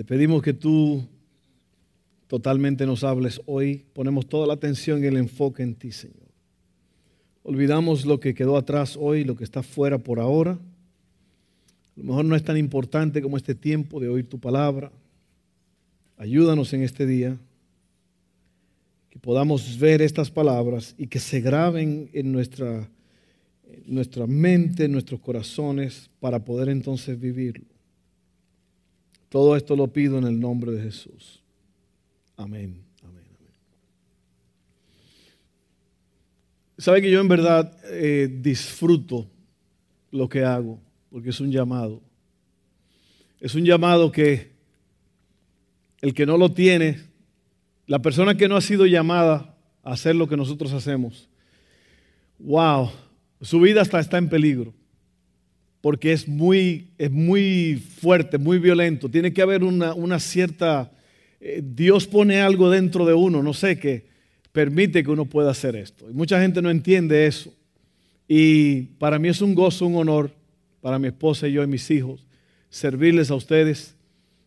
Te pedimos que tú totalmente nos hables hoy. Ponemos toda la atención y el enfoque en ti, Señor. Olvidamos lo que quedó atrás hoy, lo que está fuera por ahora. A lo mejor no es tan importante como este tiempo de oír tu palabra. Ayúdanos en este día, que podamos ver estas palabras y que se graben en nuestra, en nuestra mente, en nuestros corazones, para poder entonces vivirlo. Todo esto lo pido en el nombre de Jesús. Amén. Sabe que yo en verdad eh, disfruto lo que hago, porque es un llamado. Es un llamado que el que no lo tiene, la persona que no ha sido llamada a hacer lo que nosotros hacemos, wow, su vida hasta está en peligro, porque es muy, es muy fuerte, muy violento. Tiene que haber una, cierta, eh, Dios pone algo dentro de uno, no sé qué permite que uno pueda hacer esto. Y mucha gente no entiende eso. Y para mí es un gozo, un honor, para mi esposa y yo y mis hijos, servirles a ustedes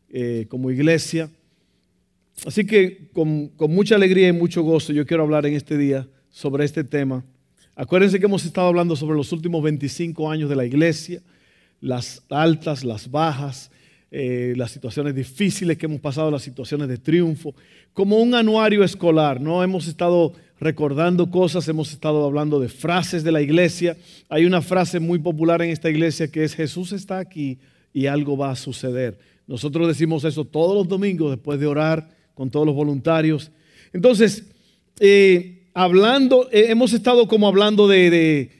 eh, como iglesia. Así que con, con mucha alegría y mucho gozo yo quiero hablar en este día sobre este tema. Acuérdense que hemos estado hablando sobre los últimos 25 años de la iglesia, las altas, las bajas, eh, las situaciones difíciles que hemos pasado, las situaciones de triunfo, como un anuario escolar, ¿no? Hemos estado recordando cosas, hemos estado hablando de frases de la iglesia. Hay una frase muy popular en esta iglesia que es Jesús está aquí y algo va a suceder. Nosotros decimos eso todos los domingos después de orar con todos los voluntarios. Entonces, eh, hablando, eh, hemos estado como hablando de,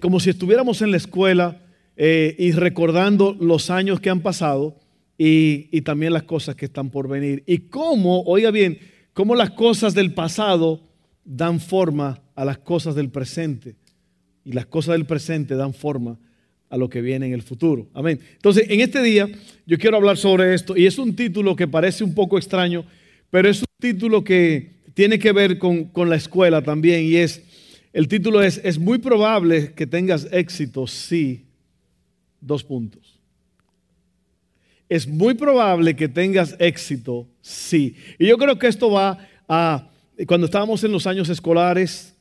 como si estuviéramos en la escuela y recordando los años que han pasado y, también las cosas que están por venir. Y cómo, oiga bien, cómo las cosas del pasado dan forma a las cosas del presente. Y las cosas del presente dan forma a lo que viene en el futuro. Amén. Entonces, en este día yo quiero hablar sobre esto y es un título que parece un poco extraño, pero es un título que tiene que ver con, con la escuela también y es, el título es, es muy probable que tengas éxito si, dos puntos es muy probable que tengas éxito, sí. Y yo creo que esto va a, cuando estábamos en los años escolares,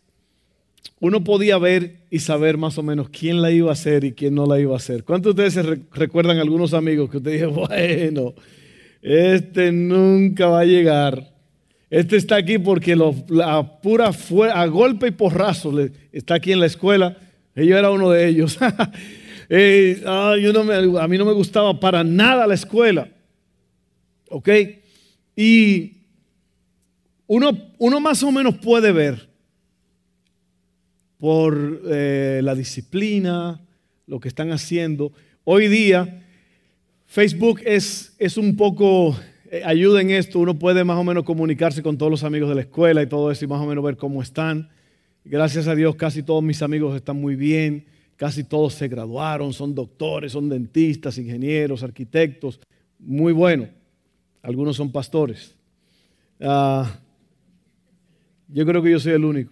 uno podía ver y saber más o menos quién la iba a hacer y quién no la iba a hacer. ¿Cuántos de ustedes se recuerdan algunos amigos que usted dijo, bueno, este nunca va a llegar? Este está aquí porque la pura a golpe y porrazo está aquí en la escuela. Yo era uno de ellos. a mí no me gustaba para nada la escuela. ¿Ok? Y uno, uno más o menos puede ver por eh, la disciplina, lo que están haciendo. Hoy día, Facebook es, es un poco, eh, ayuda en esto, uno puede más o menos comunicarse con todos los amigos de la escuela y todo eso y más o menos ver cómo están. Gracias a Dios, casi todos mis amigos están muy bien. Casi todos se graduaron, son doctores, son dentistas, ingenieros, arquitectos. Muy bueno. Algunos son pastores. Ah, yo creo que yo soy el único.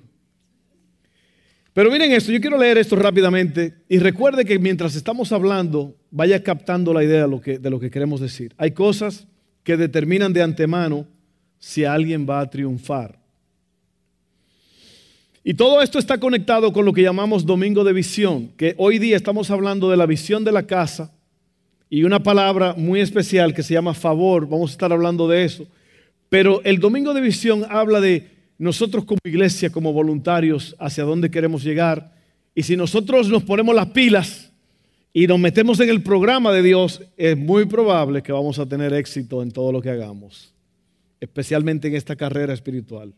Pero miren esto, yo quiero leer esto rápidamente y recuerde que mientras estamos hablando, vaya captando la idea de lo que, de lo que queremos decir. Hay cosas que determinan de antemano si alguien va a triunfar. Y todo esto está conectado con lo que llamamos domingo de visión, que hoy día estamos hablando de la visión de la casa y una palabra muy especial que se llama favor, vamos a estar hablando de eso. Pero el domingo de visión habla de nosotros como iglesia, como voluntarios, hacia dónde queremos llegar. Y si nosotros nos ponemos las pilas y nos metemos en el programa de Dios, es muy probable que vamos a tener éxito en todo lo que hagamos, especialmente en esta carrera espiritual.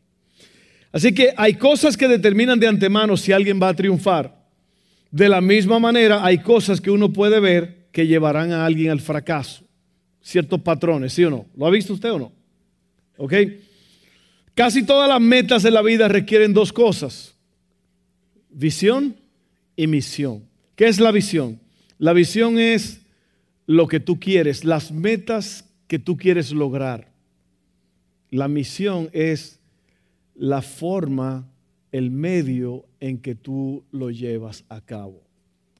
Así que hay cosas que determinan de antemano si alguien va a triunfar. De la misma manera, hay cosas que uno puede ver que llevarán a alguien al fracaso. Ciertos patrones, ¿sí o no? ¿Lo ha visto usted o no? ¿Ok? Casi todas las metas de la vida requieren dos cosas. Visión y misión. ¿Qué es la visión? La visión es lo que tú quieres, las metas que tú quieres lograr. La misión es la forma, el medio en que tú lo llevas a cabo.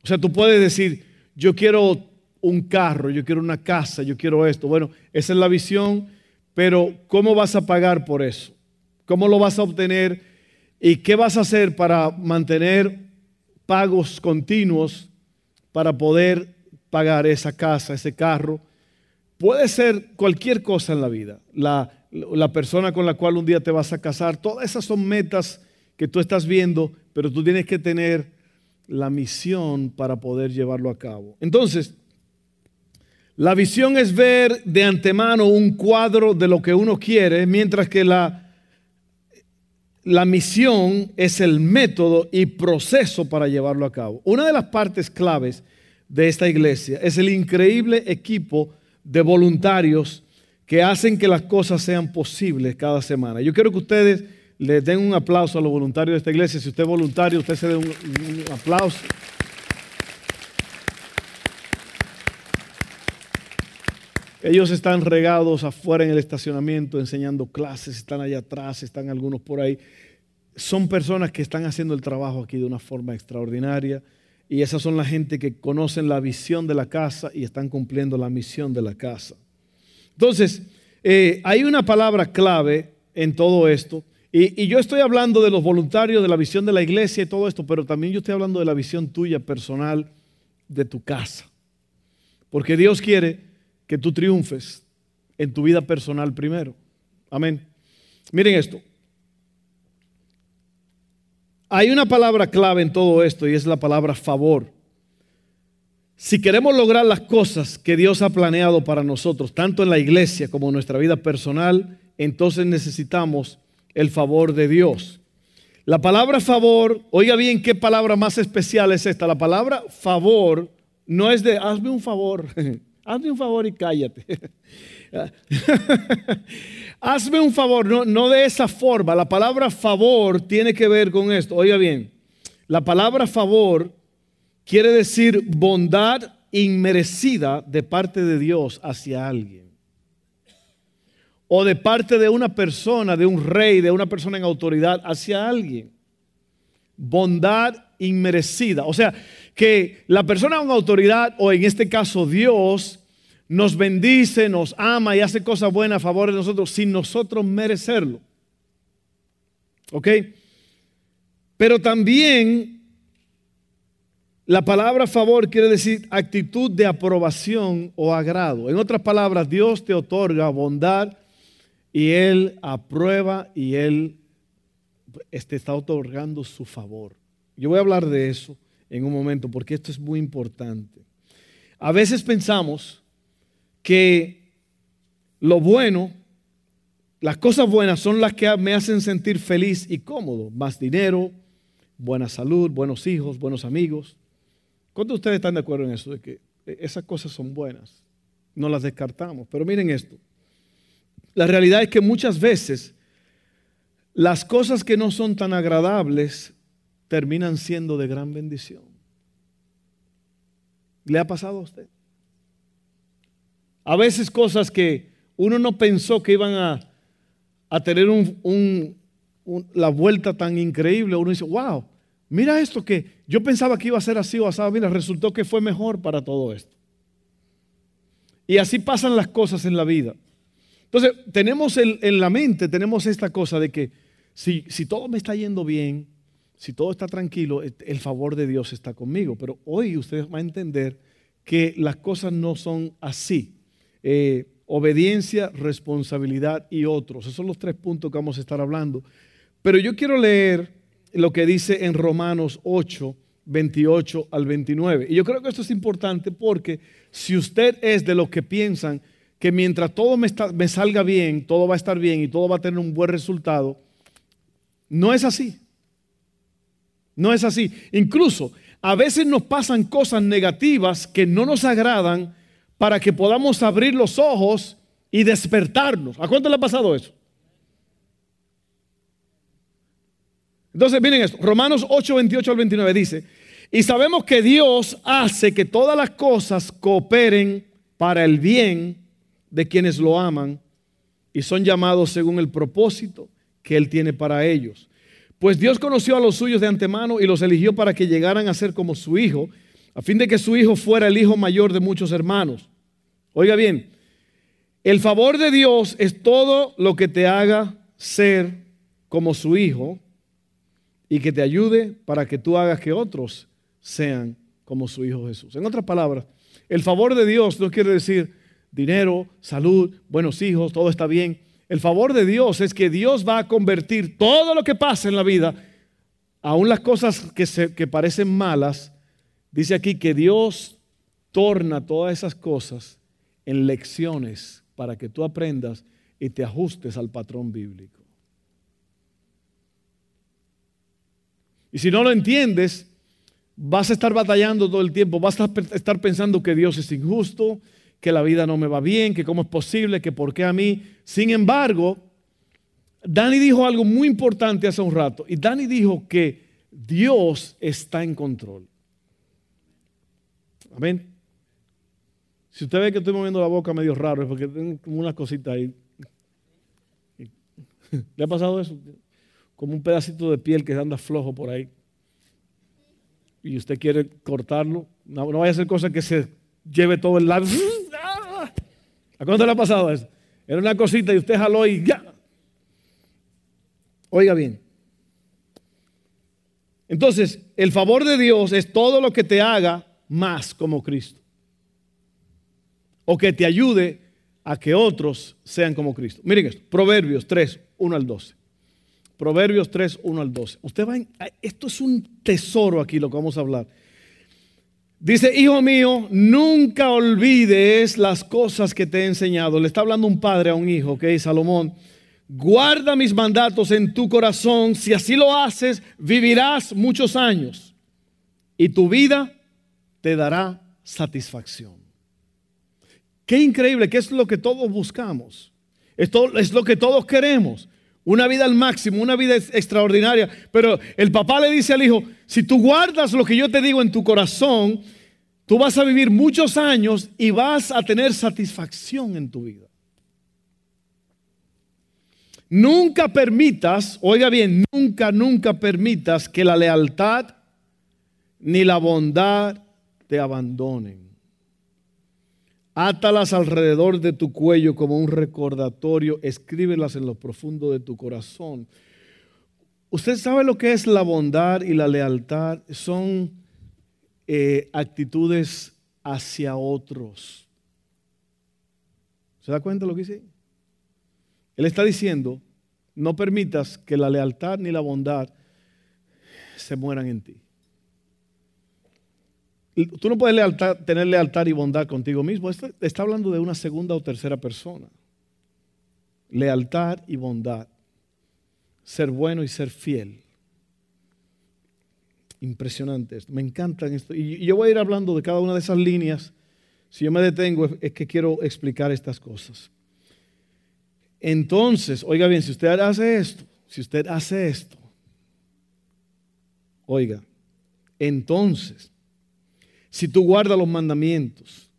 O sea, tú puedes decir, yo quiero un carro, yo quiero una casa, yo quiero esto. Bueno, esa es la visión, pero ¿cómo vas a pagar por eso? ¿Cómo lo vas a obtener? ¿Y qué vas a hacer para mantener pagos continuos para poder pagar esa casa, ese carro? Puede ser cualquier cosa en la vida. La, persona con la cual un día te vas a casar, todas esas son metas que tú estás viendo, pero tú tienes que tener la misión para poder llevarlo a cabo. Entonces, la visión es ver de antemano un cuadro de lo que uno quiere, mientras que la, la misión es el método y proceso para llevarlo a cabo. Una de las partes claves de esta iglesia es el increíble equipo de voluntarios que hacen que las cosas sean posibles cada semana. Yo quiero que ustedes le den un aplauso a los voluntarios de esta iglesia. Si usted es voluntario, usted se dé un, un aplauso. Ellos están regados afuera en el estacionamiento enseñando clases, están allá atrás, están algunos por ahí. Son personas que están haciendo el trabajo aquí de una forma extraordinaria y esas son la gente que conocen la visión de la casa y están cumpliendo la misión de la casa. Entonces, eh, hay una palabra clave en todo esto. Y, y, yo estoy hablando de los voluntarios, de la visión de la iglesia y todo esto, pero también yo estoy hablando de la visión tuya personal de tu casa. Porque Dios quiere que tú triunfes en tu vida personal primero. Amén. Miren esto. Hay una palabra clave en todo esto y es la palabra favor. Si queremos lograr las cosas que Dios ha planeado para nosotros, tanto en la iglesia como en nuestra vida personal, entonces necesitamos el favor de Dios. La palabra favor, oiga bien qué palabra más especial es esta. La palabra favor no es de hazme un favor, hazme un favor y cállate. hazme un favor, no, no de esa forma. La palabra favor tiene que ver con esto. Oiga bien, la palabra favor quiere decir bondad inmerecida de parte de Dios hacia alguien. O de parte de una persona, de un rey, de una persona en autoridad hacia alguien. Bondad inmerecida. O sea, que la persona en autoridad, o en este caso Dios, nos bendice, nos ama y hace cosas buenas a favor de nosotros sin nosotros merecerlo. ¿Ok? Pero también la palabra favor quiere decir actitud de aprobación o agrado. En otras palabras, Dios te otorga bondad y Él aprueba y Él te está otorgando su favor. Yo voy a hablar de eso en un momento porque esto es muy importante. A veces pensamos que lo bueno, las cosas buenas son las que me hacen sentir feliz y cómodo. Más dinero, buena salud, buenos hijos, buenos amigos. ¿Cuántos de ustedes están de acuerdo en eso? De que esas cosas son buenas. No las descartamos. Pero miren esto. La realidad es que muchas veces las cosas que no son tan agradables terminan siendo de gran bendición. ¿Le ha pasado a usted? A veces cosas que uno no pensó que iban a, tener la vuelta tan increíble, uno dice, wow, Mira esto que yo pensaba que iba a ser así o así, mira, resultó que fue mejor para todo esto. Y así pasan las cosas en la vida. Entonces, tenemos en la mente, tenemos esta cosa de que si, si todo me está yendo bien, si todo está tranquilo, el favor de Dios está conmigo. Pero hoy ustedes van a entender que las cosas no son así. Eh, obediencia, responsabilidad y otros. Esos son los tres puntos que vamos a estar hablando. Pero yo quiero leer lo que dice en Romanos 8, 28 al 29. Y yo creo que esto es importante porque si usted es de los que piensan que mientras todo me, me, salga bien, todo va a estar bien y todo va a tener un buen resultado, no es así. No es así. Incluso a veces nos pasan cosas negativas que no nos agradan para que podamos abrir los ojos y despertarnos. ¿A cuánto le ha pasado eso? Entonces, miren esto. Romanos 8, 28 al 29 dice, y sabemos que Dios hace que todas las cosas cooperen para el bien de quienes lo aman y son llamados según el propósito que Él tiene para ellos. Pues Dios conoció a los suyos de antemano y los eligió para que llegaran a ser como su hijo, a fin de que su hijo fuera el hijo mayor de muchos hermanos. Oiga bien, el favor de Dios es todo lo que te haga ser como su hijo y que te ayude para que tú hagas que otros sean como su hijo Jesús. En otras palabras, el favor de Dios no quiere decir dinero, salud, buenos hijos, todo está bien. El favor de Dios es que Dios va a convertir todo lo que pasa en la vida, aun las cosas que, se, que parecen malas, dice aquí que Dios torna todas esas cosas en lecciones para que tú aprendas y te ajustes al patrón bíblico. Y si no lo entiendes, vas a estar batallando todo el tiempo, vas a estar pensando que Dios es injusto, que la vida no me va bien, que cómo es posible, que por qué a mí. Sin embargo, Dani dijo algo muy importante hace un rato, y Dani dijo que Dios está en control. Amén. Si usted ve que estoy moviendo la boca medio raro, es porque tengo como una cosita ahí. ¿Le ha pasado eso? Como un pedacito de piel que anda flojo por ahí. Y usted quiere cortarlo. No, vaya a ser cosa que se lleve todo el lado. ¿A cuánto le ha pasado eso? Era una cosita y usted jaló y ya. Oiga bien. Entonces, el favor de Dios es todo lo que te haga más como Cristo. O que te ayude a que otros sean como Cristo. Miren esto, Proverbios 3, 1 al 12. Proverbios 3, 1 al 12. Usted va esto es un tesoro aquí lo que vamos a hablar. Dice, hijo mío, nunca olvides las cosas que te he enseñado. Le está hablando un padre a un hijo, es Salomón. Guarda mis mandatos en tu corazón. Si así lo haces, vivirás muchos años. Y tu vida te dará satisfacción. Qué increíble, que es lo que todos buscamos. Esto es lo que todos queremos. Una vida al máximo, una vida extraordinaria. Pero el papá le dice al hijo, si tú guardas lo que yo te digo en tu corazón, tú vas a vivir muchos años y vas a tener satisfacción en tu vida. Nunca permitas, oiga bien, nunca, nunca permitas que la lealtad ni la bondad te abandonen. Átalas alrededor de tu cuello como un recordatorio, escríbelas en lo profundo de tu corazón. Usted sabe lo que es la bondad y la lealtad. Son eh, actitudes hacia otros. ¿Se da cuenta de lo que dice? Él está diciendo, no permitas que la lealtad ni la bondad se mueran en ti. Tú no puedes tener lealtad y bondad contigo mismo. está hablando de una segunda o tercera persona. Lealtad y bondad. Ser bueno y ser fiel. Impresionante esto. Me encantan esto. Y yo voy a ir hablando de cada una de esas líneas. Si yo me detengo es que quiero explicar estas cosas. Entonces, oiga bien, si usted hace esto, si usted hace esto, oiga, entonces si tú guardas los mandamientos,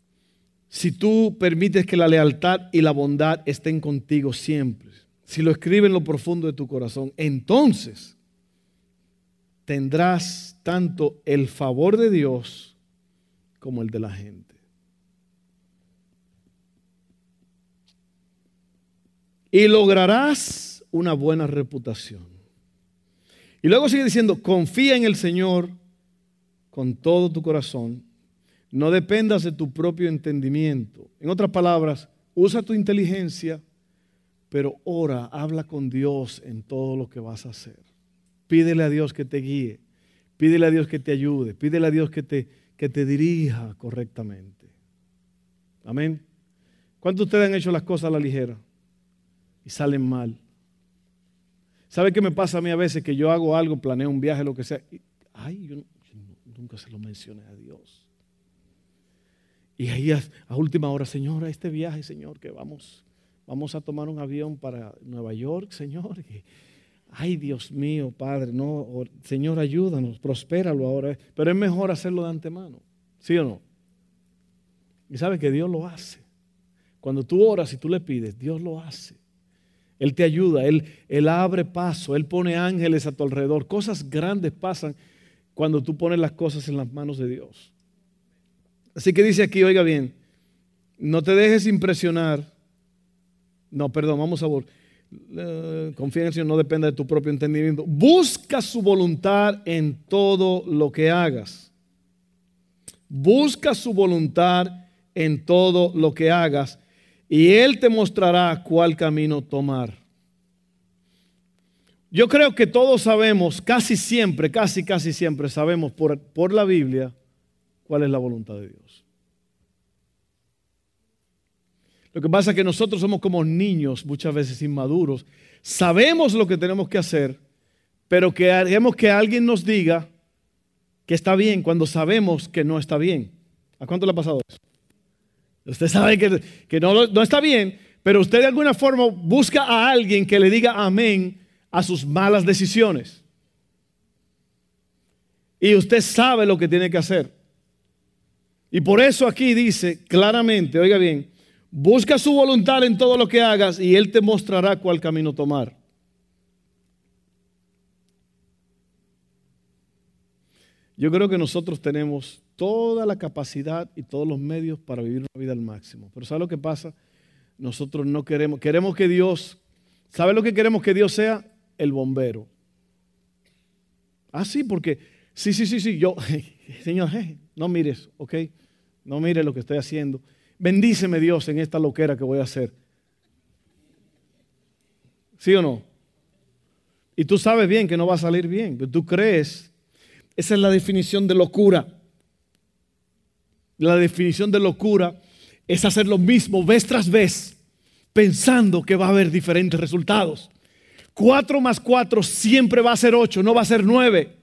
si tú permites que la lealtad y la bondad estén contigo siempre, si lo escribes en lo profundo de tu corazón, entonces tendrás tanto el favor de Dios como el de la gente. Y lograrás una buena reputación. Y luego sigue diciendo, confía en el Señor con todo tu corazón. No dependas de tu propio entendimiento. En otras palabras, usa tu inteligencia, pero ora, habla con Dios en todo lo que vas a hacer. Pídele a Dios que te guíe, pídele a Dios que te ayude, pídele a Dios que te, que te dirija correctamente. Amén. ¿Cuántos de ustedes han hecho las cosas a la ligera y salen mal? ¿Sabe qué me pasa a mí a veces? Que yo hago algo, planeo un viaje, lo que sea. ay, yo no, nunca se lo mencioné a Dios. Y ahí a, última hora, Señor, a este viaje, Señor, que vamos, vamos a tomar un avión para Nueva York, Señor. ay Dios mío, Padre, no, Señor, ayúdanos, prospéralo ahora. Pero es mejor hacerlo de antemano, ¿sí o no? Y sabe que Dios lo hace. Cuando tú oras y tú le pides, Dios lo hace. Él te ayuda, Él, Él abre paso, Él pone ángeles a tu alrededor. Cosas grandes pasan cuando tú pones las cosas en las manos de Dios. Así que dice aquí, oiga bien, no te dejes impresionar. No, perdón, vamos a ver. Eh, confía en el Señor, no depende de tu propio entendimiento. Busca su voluntad en todo lo que hagas. Busca su voluntad en todo lo que hagas y Él te mostrará cuál camino tomar. Yo creo que todos sabemos, casi siempre, casi, casi siempre sabemos por, por la Biblia cuál es la voluntad de Dios. Lo que pasa es que nosotros somos como niños, muchas veces inmaduros. Sabemos lo que tenemos que hacer, pero queremos que alguien nos diga que está bien cuando sabemos que no está bien. ¿A cuánto le ha pasado eso? Usted sabe que, no, no está bien, pero usted de alguna forma busca a alguien que le diga amén a sus malas decisiones. Y usted sabe lo que tiene que hacer. Y por eso aquí dice claramente, oiga bien, busca su voluntad en todo lo que hagas y Él te mostrará cuál camino tomar. Yo creo que nosotros tenemos toda la capacidad y todos los medios para vivir una vida al máximo. Pero ¿sabe lo que pasa? Nosotros no queremos, queremos que Dios, ¿sabe lo que queremos que Dios sea? El bombero. Ah, sí, porque, sí, sí, sí, sí, yo, Señor, no mires, ¿ok? No mires lo que estoy haciendo. Bendíceme Dios en esta loquera que voy a hacer. ¿Sí o no? Y tú sabes bien que no va a salir bien, pero tú crees esa es la definición de locura. La definición de locura es hacer lo mismo vez tras vez, pensando que va a haber diferentes resultados. Cuatro más cuatro siempre va a ser ocho, no va a ser nueve.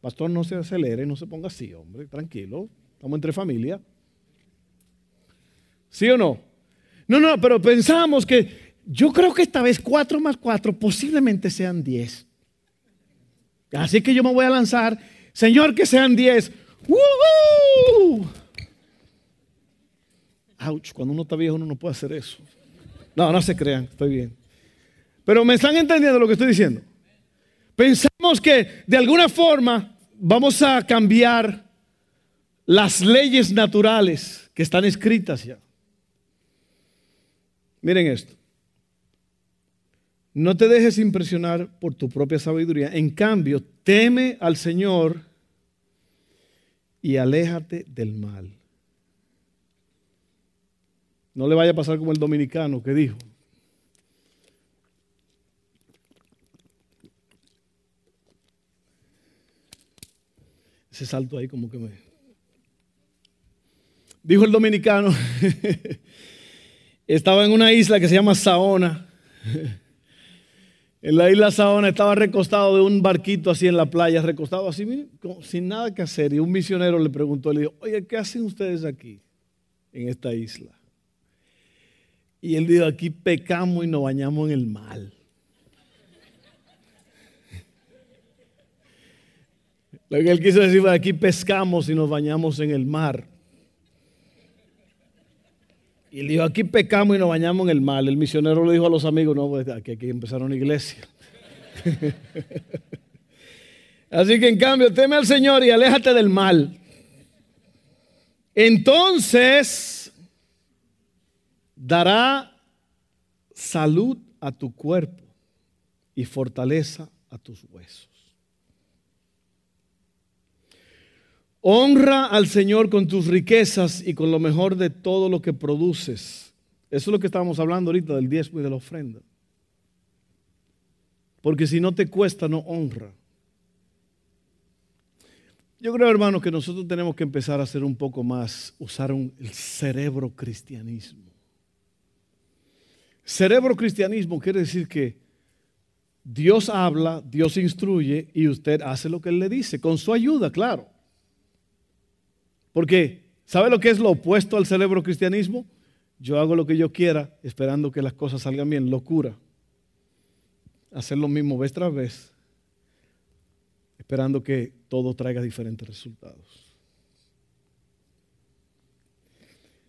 Pastor, no se acelere, no se ponga así, hombre, tranquilo. Estamos entre familia. ¿Sí o no? No, no, pero pensamos que yo creo que esta vez cuatro más cuatro posiblemente sean diez. Así que yo me voy a lanzar, Señor, que sean diez. ¡Woohoo! Ouch, cuando uno está viejo uno no puede hacer eso. No, no se crean, estoy bien. Pero me están entendiendo lo que estoy diciendo. Pensamos que de alguna forma vamos a cambiar las leyes naturales que están escritas ya. Miren esto. No te dejes impresionar por tu propia sabiduría. En cambio, teme al Señor y aléjate del mal. No le vaya a pasar como el dominicano que dijo. Ese salto ahí como que me... Dijo el dominicano, estaba en una isla que se llama Saona. En la isla Saona estaba recostado de un barquito así en la playa, recostado así, sin nada que hacer. Y un misionero le preguntó, le dijo, oye, ¿qué hacen ustedes aquí, en esta isla? Y él dijo, aquí pecamos y nos bañamos en el mal. Lo que él quiso decir fue, aquí pescamos y nos bañamos en el mar. Y le dijo, aquí pecamos y nos bañamos en el mal. El misionero le dijo a los amigos, no, pues aquí hay que una iglesia. Así que en cambio, teme al Señor y aléjate del mal. Entonces dará salud a tu cuerpo y fortaleza a tus huesos. Honra al Señor con tus riquezas y con lo mejor de todo lo que produces. Eso es lo que estábamos hablando ahorita del diezmo y de la ofrenda. Porque si no te cuesta, no honra. Yo creo, hermanos, que nosotros tenemos que empezar a hacer un poco más, usar el cerebro cristianismo. Cerebro cristianismo quiere decir que Dios habla, Dios instruye y usted hace lo que Él le dice, con su ayuda, claro. Porque, ¿sabe lo que es lo opuesto al cerebro cristianismo? Yo hago lo que yo quiera esperando que las cosas salgan bien, locura. hacer lo mismo vez tras vez, esperando que todo traiga diferentes resultados.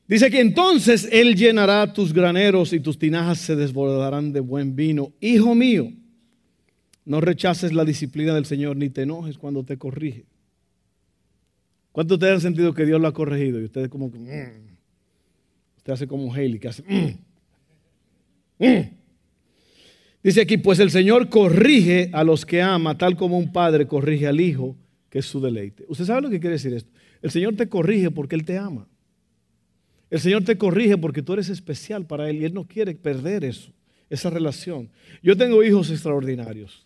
Dice que entonces Él llenará tus graneros y tus tinajas se desbordarán de buen vino. Hijo mío, no rechaces la disciplina del Señor ni te enojes cuando te corrige. ¿Cuántos de ustedes han sentido que Dios lo ha corregido? Y ustedes como que... Mm"? usted hace como Haley, que hace... Mm"? Mm". Dice aquí, pues el Señor corrige a los que ama, tal como un padre corrige al hijo, que es su deleite. ¿Usted sabe lo que quiere decir esto? El Señor te corrige porque Él te ama. El Señor te corrige porque tú eres especial para Él y Él no quiere perder eso, esa relación. Yo tengo hijos extraordinarios.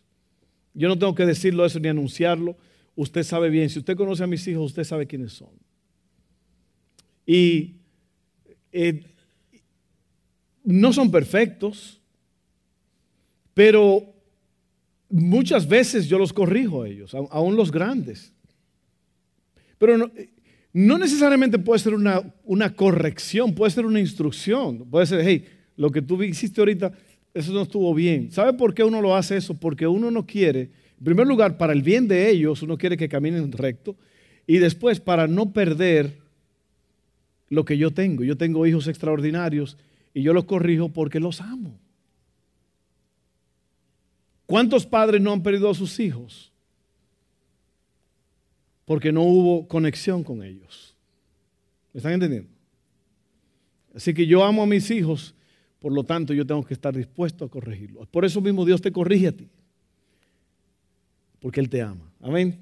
Yo no tengo que decirlo eso ni anunciarlo. Usted sabe bien. Si usted conoce a mis hijos, usted sabe quiénes son. Y eh, no son perfectos, pero muchas veces yo los corrijo a ellos, aún los grandes. Pero no, no necesariamente puede ser una, corrección, puede ser una instrucción. Puede ser, hey, lo que tú hiciste ahorita, eso no estuvo bien. ¿Sabe por qué uno lo hace eso? Porque uno no quiere, en primer lugar, para el bien de ellos, uno quiere que caminen recto. Y después, para no perder lo que yo tengo. Yo tengo hijos extraordinarios y yo los corrijo porque los amo. ¿Cuántos padres no han perdido a sus hijos? porque no hubo conexión con ellos. ¿Me están entendiendo? Así que yo amo a mis hijos, por lo tanto yo tengo que estar dispuesto a corregirlos. Por eso mismo Dios te corrige a ti, porque Él te ama. Amén.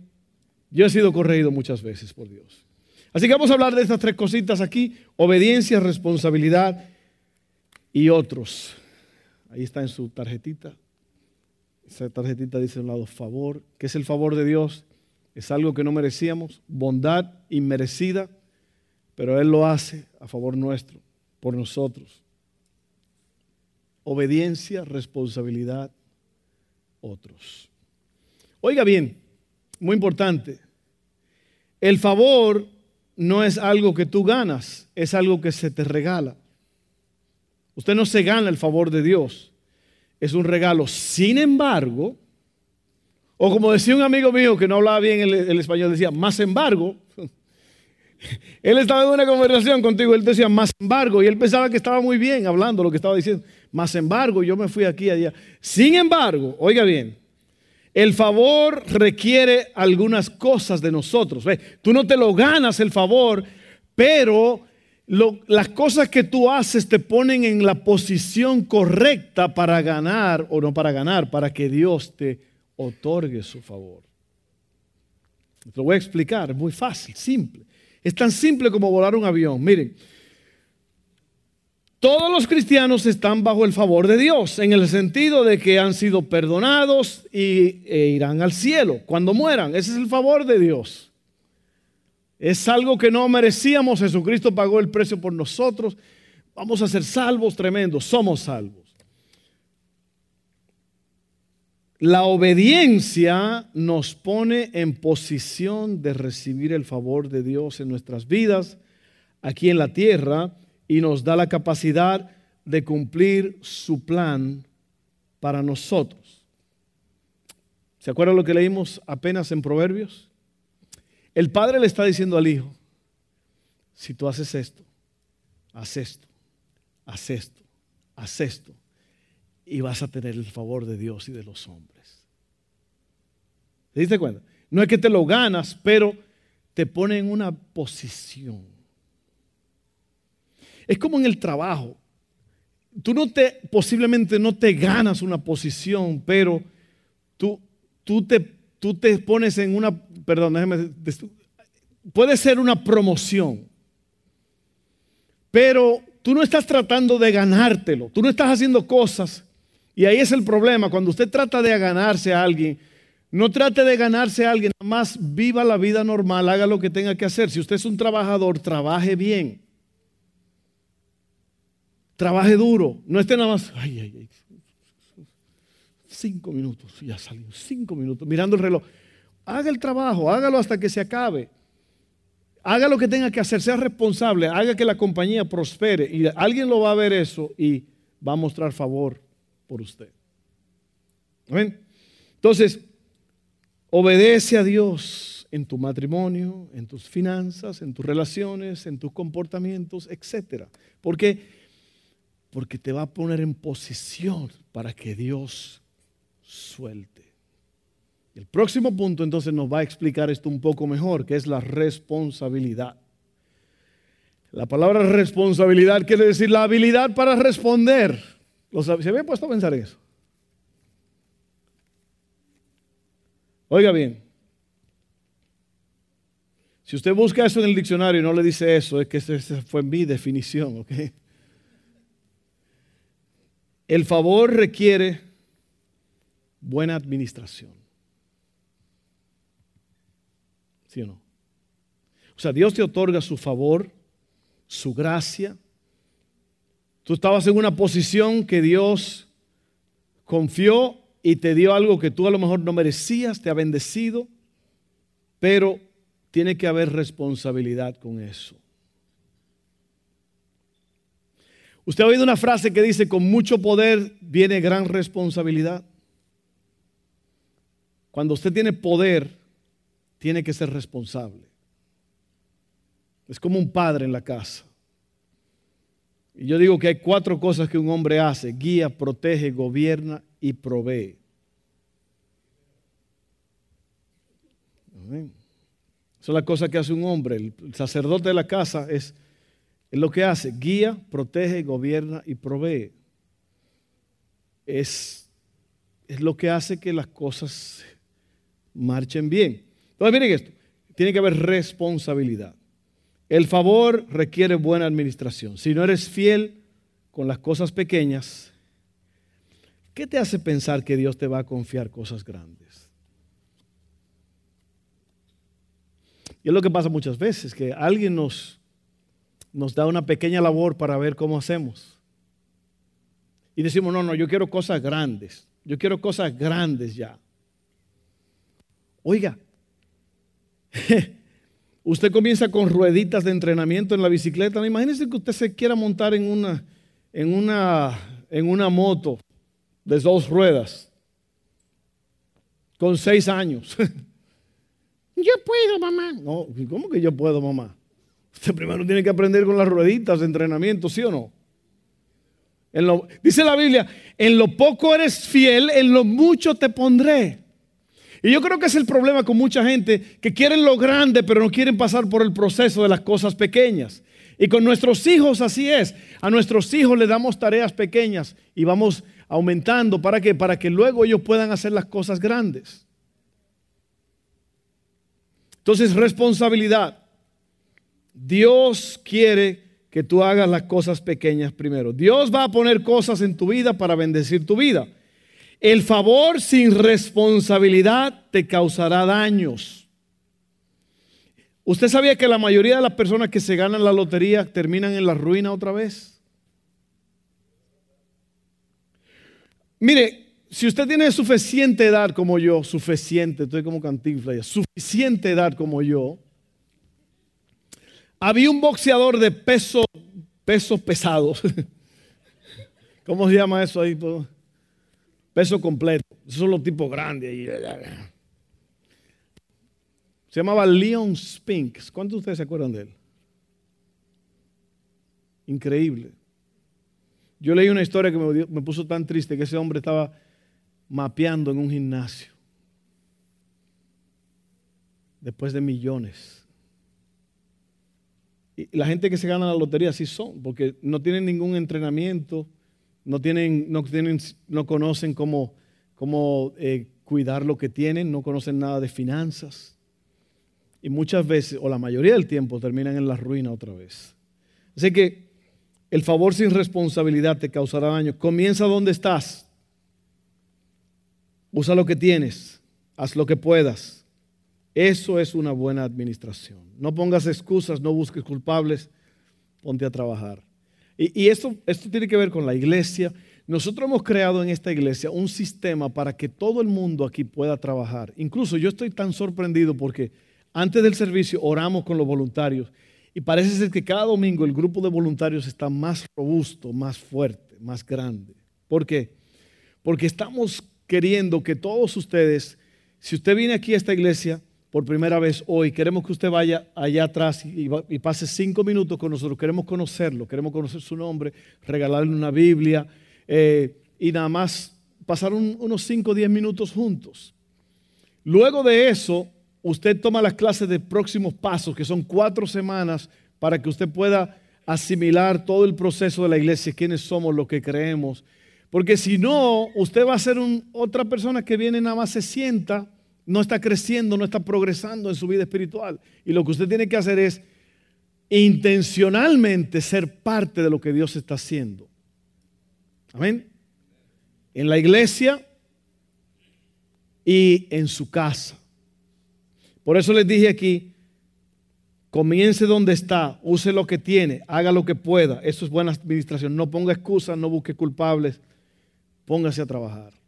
Yo he sido corregido muchas veces por Dios. Así que vamos a hablar de estas tres cositas aquí, obediencia, responsabilidad y otros. Ahí está en su tarjetita. Esa tarjetita dice a un lado favor. ¿Qué es el favor de Dios? es algo que no merecíamos, bondad inmerecida, pero Él lo hace a favor nuestro, por nosotros. Obediencia, responsabilidad, otros. Oiga bien, muy importante, el favor no es algo que tú ganas, es algo que se te regala. Usted no se gana el favor de Dios, es un regalo. Sin embargo, o como decía un amigo mío que no hablaba bien el, español, decía, más embargo, él estaba en una conversación contigo, él decía, más embargo, y él pensaba que estaba muy bien hablando lo que estaba diciendo. Más embargo, yo me fui aquí allá. Sin embargo, oiga bien, el favor requiere algunas cosas de nosotros. Tú no te lo ganas el favor, pero las cosas que tú haces te ponen en la posición correcta para ganar o no para ganar, para que Dios te otorgue su favor. Te lo voy a explicar, es muy fácil, simple. Es tan simple como volar un avión. Miren, todos los cristianos están bajo el favor de Dios, en el sentido de que han sido perdonados y, e irán al cielo cuando mueran. Ese es el favor de Dios. Es algo que no merecíamos. Jesucristo pagó el precio por nosotros. Vamos a ser salvos tremendos. Somos salvos. La obediencia nos pone en posición de recibir el favor de Dios en nuestras vidas, aquí en la tierra, y nos da la capacidad de cumplir su plan para nosotros. ¿Se acuerdan lo que leímos apenas en Proverbios? El padre le está diciendo al hijo, si tú haces esto, haz esto, haz esto, haz esto, y vas a tener el favor de Dios y de los hombres. ¿Te diste cuenta? No es que te lo ganas, pero te pone en una posición. Es como en el trabajo. Tú no te, posiblemente no te ganas una posición, pero tú, tú, te, tú te pones en una, perdón, déjeme, puede ser una promoción, pero tú no estás tratando de ganártelo, tú no estás haciendo cosas y ahí es el problema, cuando usted trata de ganarse a alguien, no trate de ganarse a alguien, nada más viva la vida normal, haga lo que tenga que hacer. Si usted es un trabajador, trabaje bien. Trabaje duro, no esté nada más, ay, ay, ay, cinco minutos, ya salió, cinco minutos, mirando el reloj. Haga el trabajo, hágalo hasta que se acabe. Haga lo que tenga que hacer, sea responsable, haga que la compañía prospere y alguien lo va a ver eso y va a mostrar favor por usted. Entonces, obedece a Dios en tu matrimonio, en tus finanzas, en tus relaciones, en tus comportamientos, etc. ¿Por qué? Porque te va a poner en posición para que Dios suelte. El próximo punto entonces nos va a explicar esto un poco mejor, que es la responsabilidad. La palabra responsabilidad quiere decir la habilidad para responder. ¿Se había puesto a pensar eso? Oiga bien, si usted busca eso en el diccionario y no le dice eso, es que esa fue mi definición, ¿ok? El favor requiere buena administración. ¿Sí o no? O sea, Dios te otorga su favor, su gracia. Tú estabas en una posición que Dios confió y te dio algo que tú a lo mejor no merecías, te ha bendecido, pero tiene que haber responsabilidad con eso. Usted ha oído una frase que dice, con mucho poder viene gran responsabilidad. Cuando usted tiene poder, tiene que ser responsable. Es como un padre en la casa. Y yo digo que hay cuatro cosas que un hombre hace. Guía, protege, gobierna y provee. Esa es la cosa que hace un hombre. El sacerdote de la casa es, es lo que hace. Guía, protege, gobierna y provee. Es, es lo que hace que las cosas marchen bien. Entonces miren esto, tiene que haber responsabilidad. El favor requiere buena administración. Si no eres fiel con las cosas pequeñas, ¿qué te hace pensar que Dios te va a confiar cosas grandes? Y es lo que pasa muchas veces, que alguien nos, nos da una pequeña labor para ver cómo hacemos. Y decimos, no, no, yo quiero cosas grandes. Yo quiero cosas grandes ya. Oiga, usted comienza con rueditas de entrenamiento en la bicicleta. Imagínese que usted se quiera montar en una, en una, en una moto de dos ruedas con seis años. yo puedo, mamá. No, ¿cómo que yo puedo, mamá? Usted primero tiene que aprender con las rueditas de entrenamiento, ¿sí o no? dice la Biblia, en lo poco eres fiel, en lo mucho te pondré. Y yo creo que es el problema con mucha gente que quieren lo grande, pero no quieren pasar por el proceso de las cosas pequeñas. Y con nuestros hijos así es. A nuestros hijos les damos tareas pequeñas y vamos aumentando. ¿Para qué? Para que luego ellos puedan hacer las cosas grandes. Entonces, responsabilidad. Dios quiere que tú hagas las cosas pequeñas primero. Dios va a poner cosas en tu vida para bendecir tu vida. El favor sin responsabilidad te causará daños. ¿Usted sabía que la mayoría de las personas que se ganan la lotería terminan en la ruina otra vez? Mire, si usted tiene suficiente edad como yo, suficiente, estoy como cantinfla suficiente edad como yo, había un boxeador de peso, pesos pesados. ¿Cómo se llama eso ahí? Peso completo. Esos son los tipos grandes. Se llamaba Leon Spinks. ¿Cuántos de ustedes se acuerdan de él? Increíble. Yo leí una historia que me, me puso tan triste que ese hombre estaba mapeando en un gimnasio. Después de millones. Y la gente que se gana la lotería así son, porque no tienen ningún entrenamiento no, tienen, no, tienen, no conocen cómo, cómo eh, cuidar lo que tienen, no conocen nada de finanzas. Y muchas veces, o la mayoría del tiempo, terminan en la ruina otra vez. Así que el favor sin responsabilidad te causará daño. Comienza donde estás. Usa lo que tienes. Haz lo que puedas. Eso es una buena administración. No pongas excusas, no busques culpables. Ponte a trabajar. Y, esto, esto tiene que ver con la iglesia. Nosotros hemos creado en esta iglesia un sistema para que todo el mundo aquí pueda trabajar. Incluso yo estoy tan sorprendido porque antes del servicio oramos con los voluntarios y parece ser que cada domingo el grupo de voluntarios está más robusto, más fuerte, más grande. ¿Por qué? Porque estamos queriendo que todos ustedes, si usted viene aquí a esta iglesia por primera vez hoy, queremos que usted vaya allá atrás y, pase cinco minutos con nosotros. Queremos conocerlo, queremos conocer su nombre, regalarle una Biblia eh, y nada más pasar unos cinco o diez minutos juntos. Luego de eso, usted toma las clases de próximos pasos, que son cuatro semanas, para que usted pueda asimilar todo el proceso de la iglesia, quiénes somos, lo que creemos. Porque si no, usted va a ser otra persona que viene nada más se sienta, no está creciendo, no está progresando en su vida espiritual. Y lo que usted tiene que hacer es intencionalmente ser parte de lo que Dios está haciendo. Amén. En la iglesia y en su casa. Por eso les dije aquí, comience donde está, use lo que tiene, haga lo que pueda. Eso es buena administración. No ponga excusas, no busque culpables, póngase a trabajar.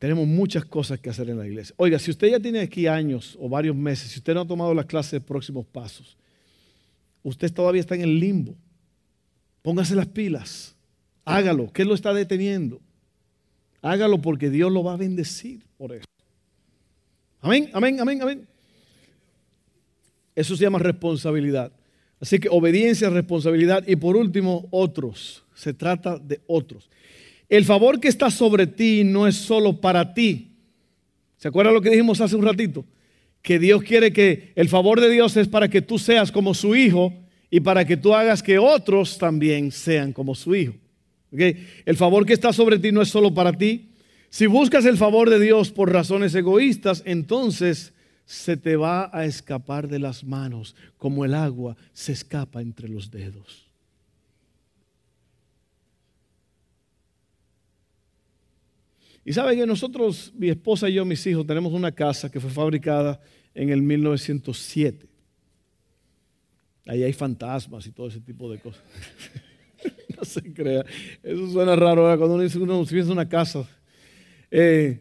Tenemos muchas cosas que hacer en la iglesia. Oiga, si usted ya tiene aquí años o varios meses, si usted no ha tomado las clases de próximos pasos, usted todavía está en el limbo. Póngase las pilas, hágalo. ¿Qué lo está deteniendo? Hágalo porque Dios lo va a bendecir por eso. Amén, amén, amén, amén. Eso se llama responsabilidad. Así que obediencia, responsabilidad y por último, otros. Se trata de otros. El favor que está sobre ti no es solo para ti. ¿Se acuerdan lo que dijimos hace un ratito? Que Dios quiere que el favor de Dios es para que tú seas como su hijo y para que tú hagas que otros también sean como su hijo. El favor que está sobre ti no es solo para ti, si buscas el favor de Dios por razones egoístas, entonces se te va a escapar de las manos como el agua se escapa entre los dedos. Y sabe que nosotros, mi esposa y yo, mis hijos, tenemos una casa que fue fabricada en el 1907. Ahí hay fantasmas y todo ese tipo de cosas. no se crea. Eso suena raro cuando uno dice uno una casa eh,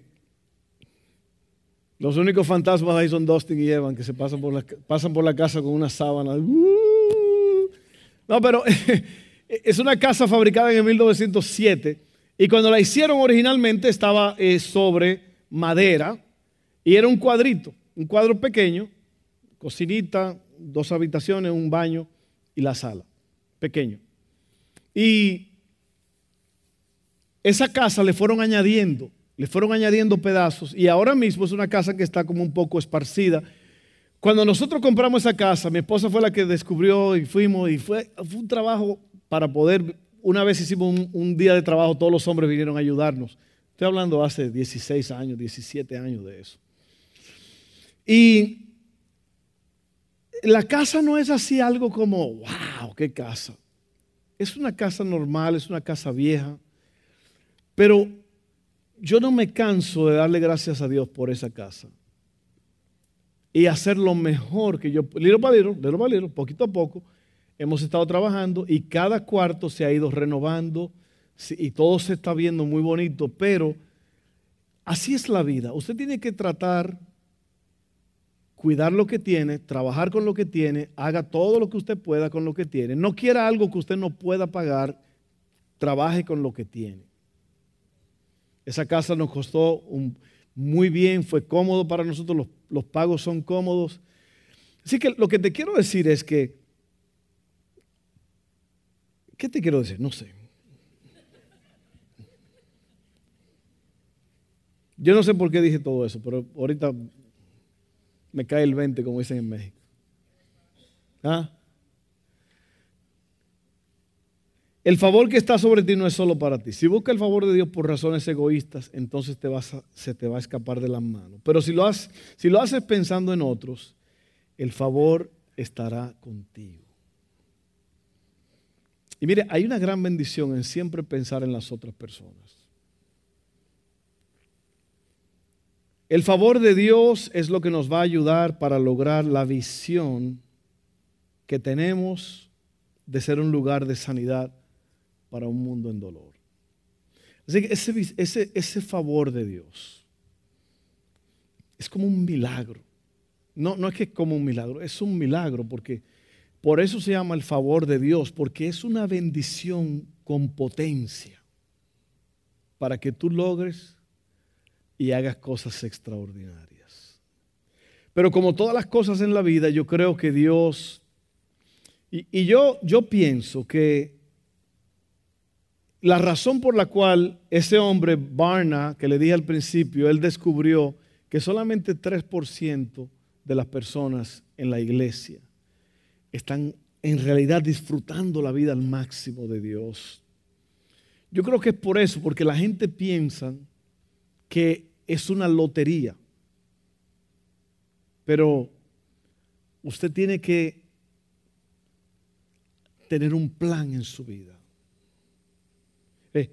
los únicos fantasmas ahí son Dustin y Evan que se pasan por la, pasan por la casa con una sábana. Uh. No, pero es una casa fabricada en el 1907 y cuando la hicieron originalmente estaba eh, sobre madera y era un cuadrito, un cuadro pequeño, cocinita, dos habitaciones, un baño y la sala, pequeño. Y esa casa le fueron añadiendo le fueron añadiendo pedazos y ahora mismo es una casa que está como un poco esparcida. Cuando nosotros compramos esa casa, mi esposa fue la que descubrió y fuimos y fue, un trabajo para poder, una vez hicimos un, día de trabajo, todos los hombres vinieron a ayudarnos. Estoy hablando hace 16 años, 17 años de eso. Y la casa no es así algo como, wow, qué casa. Es una casa normal, es una casa vieja, pero yo no me canso de darle gracias a Dios por esa casa. Y hacer lo mejor que yo, little by little, little by little, poquito a poco, hemos estado trabajando y cada cuarto se ha ido renovando y todo se está viendo muy bonito, pero así es la vida. Usted tiene que tratar, cuidar lo que tiene, trabajar con lo que tiene, haga todo lo que usted pueda con lo que tiene. No quiera algo que usted no pueda pagar, trabaje con lo que tiene. Esa casa nos costó muy bien, fue cómodo para nosotros, los, los pagos son cómodos. Así que lo que te quiero decir es que, ¿qué te quiero decir? No sé. Yo no sé por qué dije todo eso, pero ahorita me cae el 20, como dicen en México. ¿Ah? El favor que está sobre ti no es solo para ti. Si buscas el favor de Dios por razones egoístas, entonces se te va a escapar de las manos. Pero si lo haces pensando en otros, el favor estará contigo. Y mire, hay una gran bendición en siempre pensar en las otras personas. El favor de Dios es lo que nos va a ayudar para lograr la visión que tenemos de ser un lugar de sanidad para un mundo en dolor. Así que ese, ese, favor de Dios es como un milagro. No, no es que es como un milagro, es un milagro porque por eso se llama el favor de Dios, porque es una bendición con potencia. para que tú logres y hagas cosas extraordinarias. Pero como todas las cosas en la vida, yo creo que Dios, y, yo, yo pienso que la razón por la cual ese hombre, Barna, que le dije al principio, él descubrió que solamente 3% de las personas en la iglesia están en realidad disfrutando la vida al máximo de Dios. Yo creo que es por eso, porque la gente piensa que es una lotería. Pero usted tiene que tener un plan en su vida. Eh,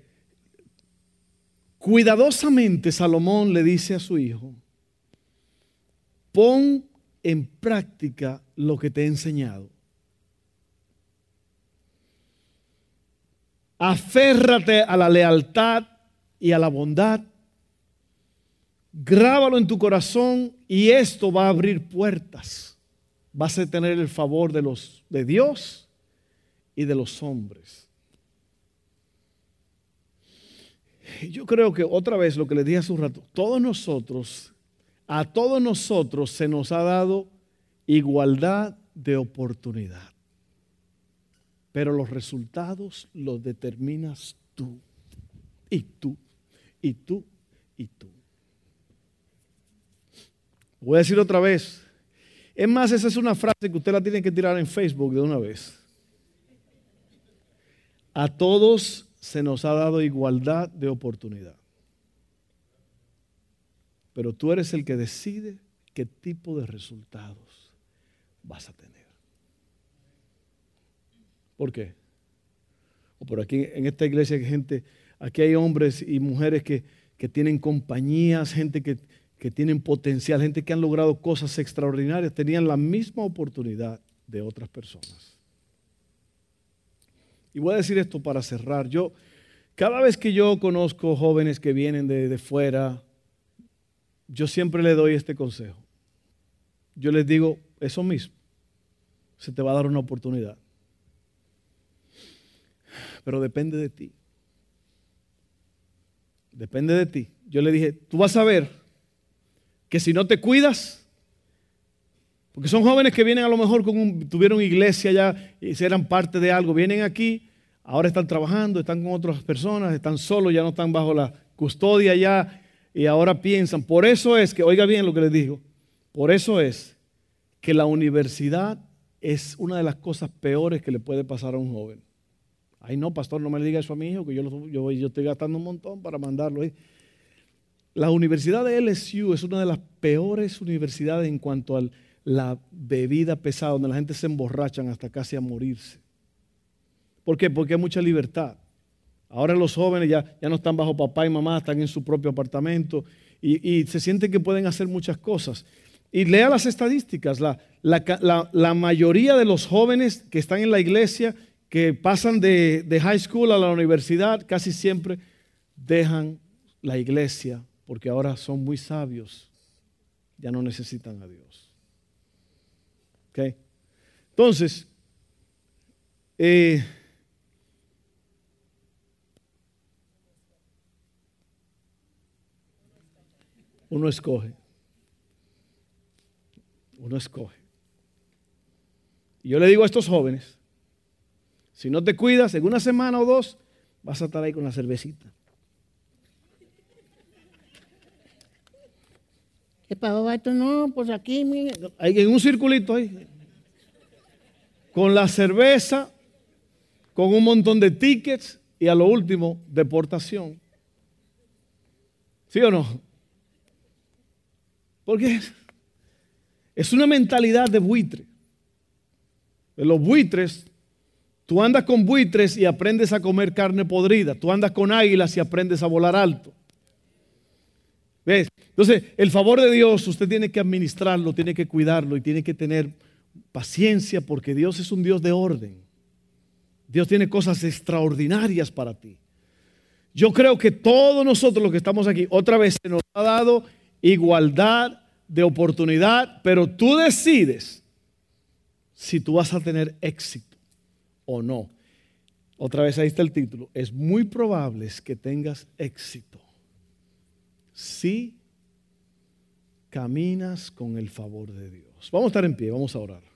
cuidadosamente Salomón le dice a su hijo, pon en práctica lo que te he enseñado. Aférrate a la lealtad y a la bondad. Grábalo en tu corazón y esto va a abrir puertas. Vas a tener el favor de los de Dios y de los hombres. Yo creo que otra vez lo que le dije hace un rato, todos nosotros a todos nosotros se nos ha dado igualdad de oportunidad. Pero los resultados los determinas tú. Y tú, y tú, y tú. Voy a decir otra vez. Es más, esa es una frase que usted la tiene que tirar en Facebook de una vez. A todos se nos ha dado igualdad de oportunidad pero tú eres el que decide qué tipo de resultados vas a tener. ¿Por qué? O por aquí en esta iglesia hay gente, aquí hay hombres y mujeres que, tienen compañías, gente que, que tienen potencial, gente que han logrado cosas extraordinarias, tenían la misma oportunidad de otras personas. Y voy a decir esto para cerrar. Yo, cada vez que yo conozco jóvenes que vienen de, de fuera, yo siempre le doy este consejo. Yo les digo eso mismo. Se te va a dar una oportunidad. Pero depende de ti. Depende de ti. Yo le dije, tú vas a ver que si no te cuidas, porque son jóvenes que vienen a lo mejor con un, tuvieron iglesia ya y eran parte de algo, vienen aquí, ahora están trabajando, están con otras personas, están solos, ya no están bajo la custodia ya y ahora piensan, por eso es que, oiga bien lo que les digo, por eso es que la universidad es una de las cosas peores que le puede pasar a un joven. Ay, no, pastor, no me le diga eso a mi hijo, que yo, yo, yo estoy gastando un montón para mandarlo. La universidad de LSU es una de las peores universidades en cuanto a la bebida pesada, donde la gente se emborrachan hasta casi a morirse. ¿Por qué? Porque hay mucha libertad. Ahora los jóvenes ya, ya no están bajo papá y mamá, están en su propio apartamento y, se sienten que pueden hacer muchas cosas. Y lea las estadísticas, la, la, mayoría de los jóvenes que están en la iglesia, que pasan de, de high school a la universidad, casi siempre dejan la iglesia porque ahora son muy sabios, ya no necesitan a Dios. ¿Okay? Entonces, eh, Uno escoge. Uno escoge. Y yo le digo a estos jóvenes, si no te cuidas, en una semana o dos, vas a estar ahí con la cervecita. ¿Qué pasó, esto? No, pues aquí, en un circulito ahí. Con la cerveza, con un montón de tickets y a lo último, deportación. ¿Sí o no? Porque es una mentalidad de buitre. Los buitres, tú andas con buitres y aprendes a comer carne podrida. Tú andas con águilas y aprendes a volar alto. ¿Ves? Entonces, el favor de Dios usted tiene que administrarlo, tiene que cuidarlo y tiene que tener paciencia porque Dios es un Dios de orden. Dios tiene cosas extraordinarias para ti. Yo creo que todos nosotros los que estamos aquí, otra vez se nos ha dado igualdad de oportunidad, pero tú decides si tú vas a tener éxito o no. Otra vez ahí está el título. Es muy probable que tengas éxito si caminas con el favor de Dios. Vamos a estar en pie, vamos a orar.